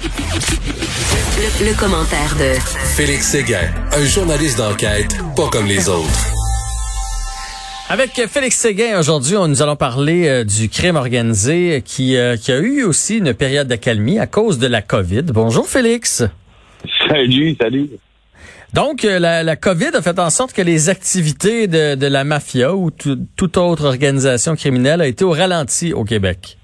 Le, le commentaire de Félix Séguin, un journaliste d'enquête pas comme les autres. Avec Félix Séguin, aujourd'hui, nous allons parler euh, du crime organisé qui, euh, qui a eu aussi une période d'accalmie à cause de la COVID. Bonjour Félix. Salut, salut. Donc, euh, la, la, COVID a fait en sorte que les activités de, de la mafia ou toute autre organisation criminelle a été au ralenti au Québec.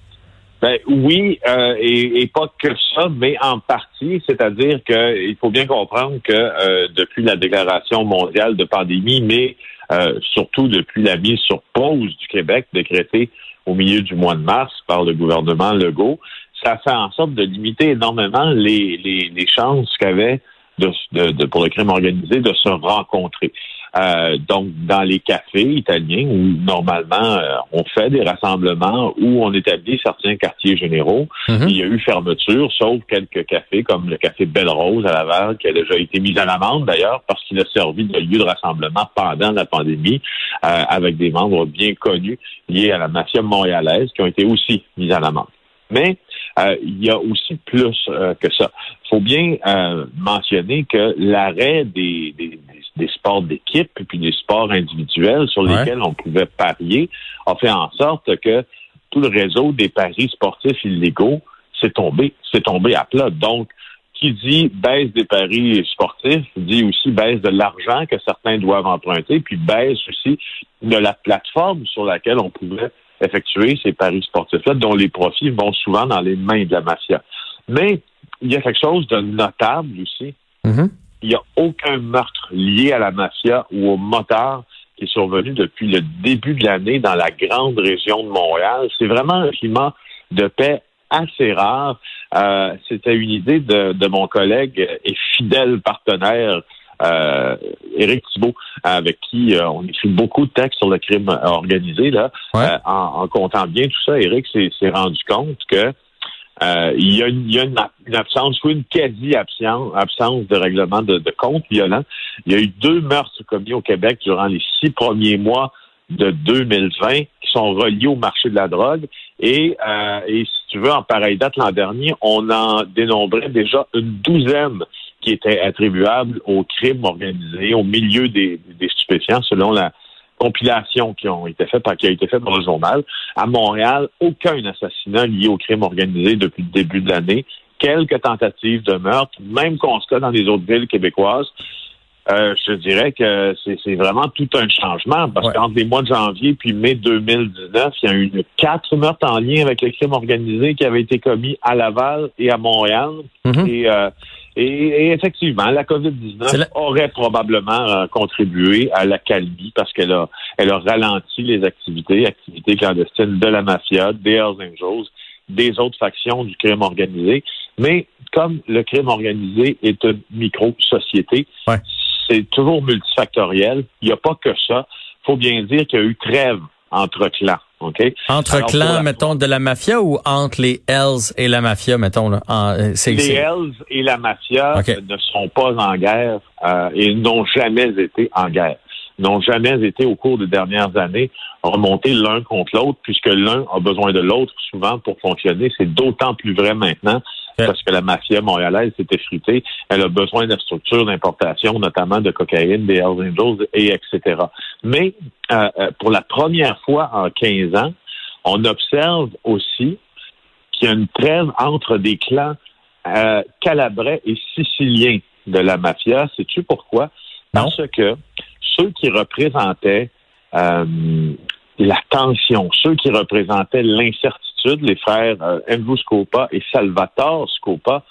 Ben, oui, euh, et, et, pas que ça, mais en partie, c'est-à-dire qu'il faut bien comprendre que euh, depuis la déclaration mondiale de pandémie, mais euh, surtout depuis la mise sur pause du Québec décrétée au milieu du mois de mars par le gouvernement Legault, ça fait en sorte de limiter énormément les, les, les chances qu'avait de, de, pour le crime organisé de se rencontrer. Euh, donc, dans les cafés italiens où normalement euh, on fait des rassemblements, où on établit certains quartiers généraux, mhm. il y a eu fermeture, sauf quelques cafés comme le café Belle Rose à Laval, qui a déjà été mis à l'amende d'ailleurs parce qu'il a servi de lieu de rassemblement pendant la pandémie, euh, avec des membres bien connus liés à la mafia montréalaise qui ont été aussi mis à l'amende. Mais euh, il y a aussi plus euh, que ça. Il faut bien euh, mentionner que l'arrêt des, des, des, sports d'équipe et puis des sports individuels sur lesquels on pouvait parier a fait en sorte que tout le réseau des paris sportifs illégaux s'est tombé, s'est tombé à plat. Donc, qui dit baisse des paris sportifs dit aussi baisse de l'argent que certains doivent emprunter, puis baisse aussi de la plateforme sur laquelle on pouvait effectuer ces paris sportifs-là, dont les profits vont souvent dans les mains de la mafia. Mais il y a quelque chose de notable aussi. Mm-hmm. Il n'y a aucun meurtre lié à la mafia ou au motard qui est survenu depuis le début de l'année dans la grande région de Montréal. C'est vraiment un climat de paix assez rare. Euh, C'était une idée de, de, mon collègue et fidèle partenaire euh, Éric Thibault, avec qui euh, on écrit beaucoup de textes sur le crime organisé, là, euh, en, comptant bien tout ça, Éric s'est rendu compte que il y a, une, absence ou une quasi-absence absence de règlement de, de compte violent. Il y a eu deux meurtres commis au Québec durant les six premiers mois de 2020 qui sont reliés au marché de la drogue. Et, et si tu veux, en pareille date l'an dernier, on en dénombrait déjà une douzaine qui était attribuable au crime organisé, au milieu des, stupéfiants, selon la compilation qui ont été faite, qui a été faite dans le journal. À Montréal, aucun assassinat lié au crime organisé depuis le début de l'année. Quelques tentatives de meurtre, même constat dans les autres villes québécoises. Euh, je dirais que c'est vraiment tout un changement parce qu'entre les mois de janvier puis mai 2019, il y a eu quatre meurtres en lien avec le crime organisé qui avaient été commis à Laval et à Montréal. Mm-hmm. Et euh, et, effectivement, la COVID-19 aurait probablement euh, contribué à la calmie parce qu'elle a, elle a ralenti les activités, activités clandestines de la mafia, des Hells Angels, des autres factions du crime organisé. Mais comme le crime organisé est une micro-société, c'est toujours multifactoriel. Il n'y a pas que ça. Il faut bien dire qu'il y a eu trêve entre clans. Entre clans, mettons, de la mafia ou entre les Hells et la mafia, mettons? Là, euh, les Hells et la mafia ne sont pas en guerre euh, et n'ont jamais été en guerre n'ont jamais été au cours des dernières années remontés l'un contre l'autre, puisque l'un a besoin de l'autre souvent pour fonctionner. C'est d'autant plus vrai maintenant parce que la mafia montréalaise s'est effritée. Elle a besoin de structures d'importation, notamment de cocaïne, des Hells Angels, et etc. Mais euh, euh, pour la première fois en 15 ans, on observe aussi qu'il y a une trêve entre des clans euh, calabrais et siciliens de la mafia. Sais-tu pourquoi? Parce que ceux qui représentaient euh, la tension, ceux qui représentaient l'incertitude, les frères euh, Andrew Scopa et Salvatore Scopa,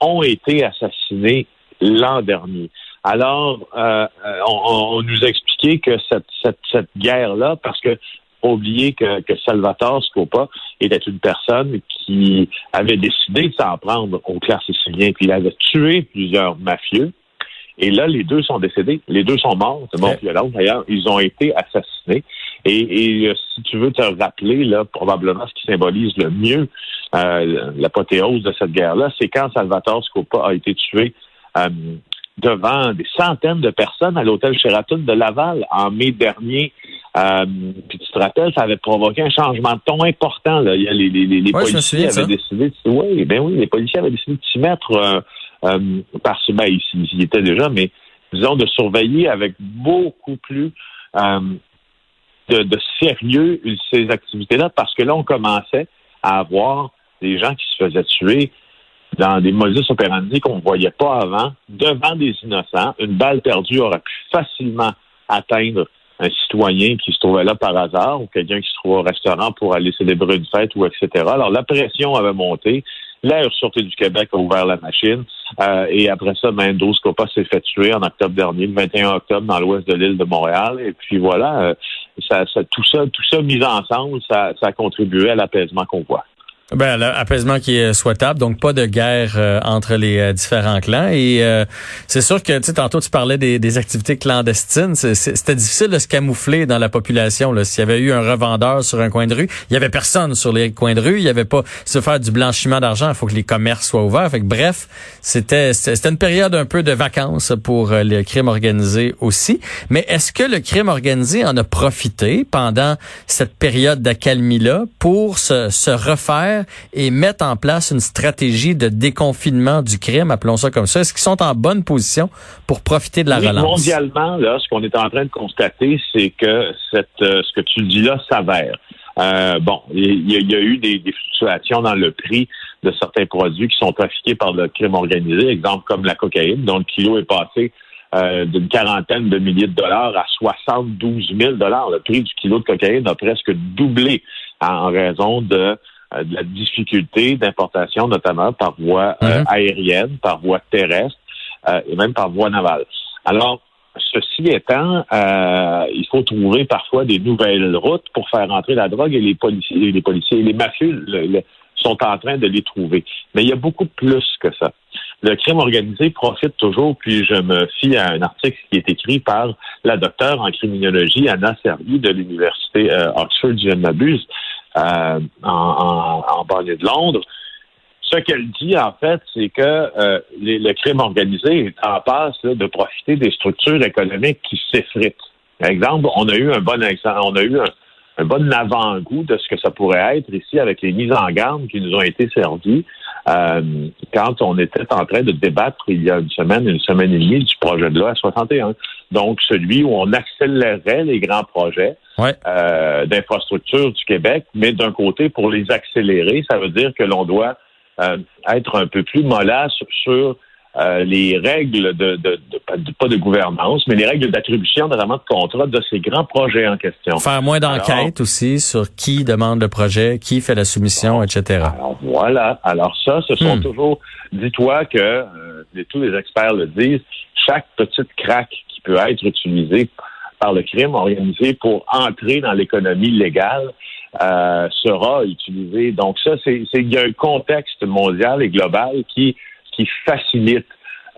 ont été assassinés l'an dernier. Alors, euh, on, nous expliquait que cette, cette, cette guerre-là, parce que oublier que, que Salvatore Scopa était une personne qui avait décidé de s'en prendre aux classes siciliens, puis il avait tué plusieurs mafieux. Et là, les deux sont décédés. Les deux sont morts. C'est bon, l'autre, d'ailleurs, ils ont été assassinés. Et, euh, si tu veux te rappeler, là, probablement ce qui symbolise le mieux euh, l'apothéose de cette guerre-là, c'est quand Salvatore Scopa a été tué euh, devant des centaines de personnes à l'hôtel Sheraton de Laval en mai dernier. Euh, puis tu te rappelles, ça avait provoqué un changement de ton important. Là. Il y a les, les, les policiers avaient décidé, de, oui, ben oui, les policiers avaient décidé de s'y mettre euh, euh, parce que ben, ils, y étaient déjà, mais disons de surveiller avec beaucoup plus euh, de, sérieux ces activités-là, parce que là, on commençait à avoir des gens qui se faisaient tuer dans des modus operandi qu'on ne voyait pas avant, devant des innocents. Une balle perdue aurait pu facilement atteindre un citoyen qui se trouvait là par hasard ou quelqu'un qui se trouvait au restaurant pour aller célébrer une fête ou etc. Alors la pression avait monté. L'air Sûreté du Québec a ouvert la machine. Euh, et après ça, Mendoz Copa s'est fait tuer en octobre dernier, le 21 octobre, dans l'ouest de l'île de Montréal. Et puis voilà, euh, ça, tout ça, tout ça mis ensemble, ça, ça a contribué à l'apaisement qu'on voit. Ben, l'apaisement qui est souhaitable, donc pas de guerre euh, entre les euh, différents clans. Et euh, c'est sûr que, tu sais, tantôt tu parlais des, des activités clandestines. C'était difficile de se camoufler dans la population. S'il y avait eu un revendeur sur un coin de rue, il y avait personne sur les coins de rue. Il y avait pas se faire du blanchiment d'argent. Il faut que les commerces soient ouverts. Fait que, bref, c'était c'était une période un peu de vacances pour le crime organisé aussi. Mais est-ce que le crime organisé en a profité pendant cette période d'accalmie là pour se, se refaire et mettre en place une stratégie de déconfinement du crime, appelons ça comme ça? Est-ce qu'ils sont en bonne position pour profiter de la relance? Mondialement, là, ce qu'on est en train de constater, c'est que cette, euh, ce que tu dis là s'avère. Euh, bon, il y, a eu des, fluctuations dans le prix de certains produits qui sont trafiqués par le crime organisé, exemple comme la cocaïne, dont le kilo est passé euh, d'une quarantaine de milliers de dollars à 72 000 dollars. Le prix du kilo de cocaïne a presque doublé en raison de de la difficulté d'importation, notamment par voie euh, mhm. aérienne, par voie terrestre euh, et même par voie navale. Alors, ceci étant, il faut trouver parfois des nouvelles routes pour faire entrer la drogue et les policiers, les policiers, les mafieux sont en train de les trouver. Mais il y a beaucoup plus que ça. Le crime organisé profite toujours, puis je me fie à un article qui est écrit par la docteure en criminologie Anna Servi de l'université Oxford, si je ne m'abuse, euh, en, en, banlieue de Londres. Ce qu'elle dit, en fait, c'est que euh, le crime organisé est en passe de profiter des structures économiques qui s'effritent. Par exemple, on a eu un bon exemple, on a eu un, bon avant-goût de ce que ça pourrait être ici avec les mises en garde qui nous ont été servies euh, quand on était en train de débattre il y a une semaine, une semaine et demie du projet de loi 61. Donc, celui où on accélérait les grands projets euh, d'infrastructures du Québec, mais d'un côté, pour les accélérer, ça veut dire que l'on doit euh, être un peu plus mollasse sur euh, les règles de, de, pas de gouvernance, mais les règles d'attribution, notamment de contrat de ces grands projets en question. Faire moins d'enquêtes aussi sur qui demande le projet, qui fait la soumission, etc. Alors voilà. Alors ça, ce sont hmm. toujours, dis-toi que euh, tous les experts le disent, chaque petite craque qui peut être utilisée par le crime organisé pour entrer dans l'économie légale euh, sera utilisée. Donc ça, c'est il y a un contexte mondial et global qui qui facilite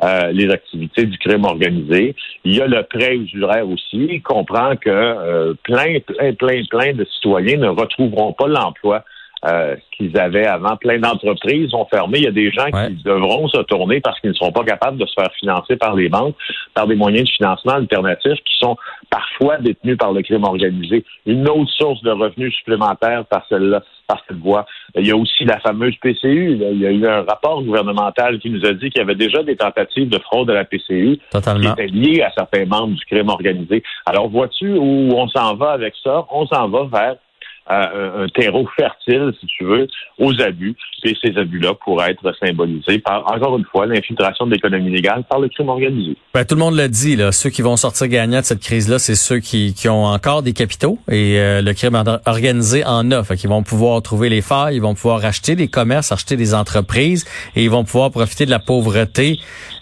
euh, les activités du crime organisé. Il y a le prêt usuraire aussi. Il comprend que euh, plein, plein, plein, plein de citoyens ne retrouveront pas l'emploi euh, qu'ils avaient avant. Plein d'entreprises ont fermé. Il y a des gens qui devront se tourner parce qu'ils ne seront pas capables de se faire financer par les banques, par des moyens de financement alternatifs qui sont parfois détenus par le crime organisé. Une autre source de revenus supplémentaires par celle-là, par cette voie. Il y a aussi la fameuse PCU. Il y a eu un rapport gouvernemental qui nous a dit qu'il y avait déjà des tentatives de fraude à la PCU Totalement. qui étaient liées à certains membres du crime organisé. Alors, vois-tu où on s'en va avec ça? On s'en va vers un, terreau fertile, si tu veux, aux abus. Et ces abus-là pourraient être symbolisés par, encore une fois, l'infiltration de l'économie légale par le crime organisé. Ben, tout le monde le dit, là. Ceux qui vont sortir gagnants de cette crise-là, c'est ceux qui, qui ont encore des capitaux et euh, le crime organisé en a. Fait qu'ils vont pouvoir trouver les failles, ils vont pouvoir acheter des commerces, acheter des entreprises et ils vont pouvoir profiter de la pauvreté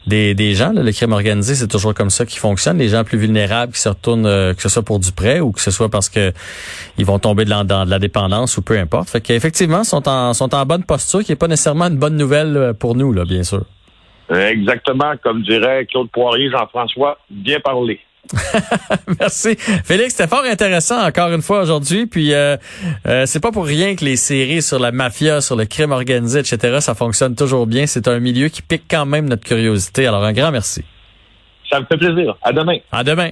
des, des gens. Le crime organisé, c'est toujours comme ça qui fonctionne. Les gens plus vulnérables qui se retournent, euh, que ce soit pour du prêt ou que ce soit parce que ils vont tomber dans, dans de la dépendance ou peu importe. Fait qu'effectivement, sont en, sont en bonne posture, qui est pas nécessairement une bonne nouvelle euh, pour nous, là, bien sûr. Exactement, comme dirait Claude Poirier, Jean-François, bien parlé. Merci. Félix, c'était fort intéressant encore une fois aujourd'hui. Puis euh, euh, c'est pas pour rien que les séries sur la mafia, sur le crime organisé, etc., ça fonctionne toujours bien. C'est un milieu qui pique quand même notre curiosité. Alors un grand merci. Ça me fait plaisir. À demain. À demain.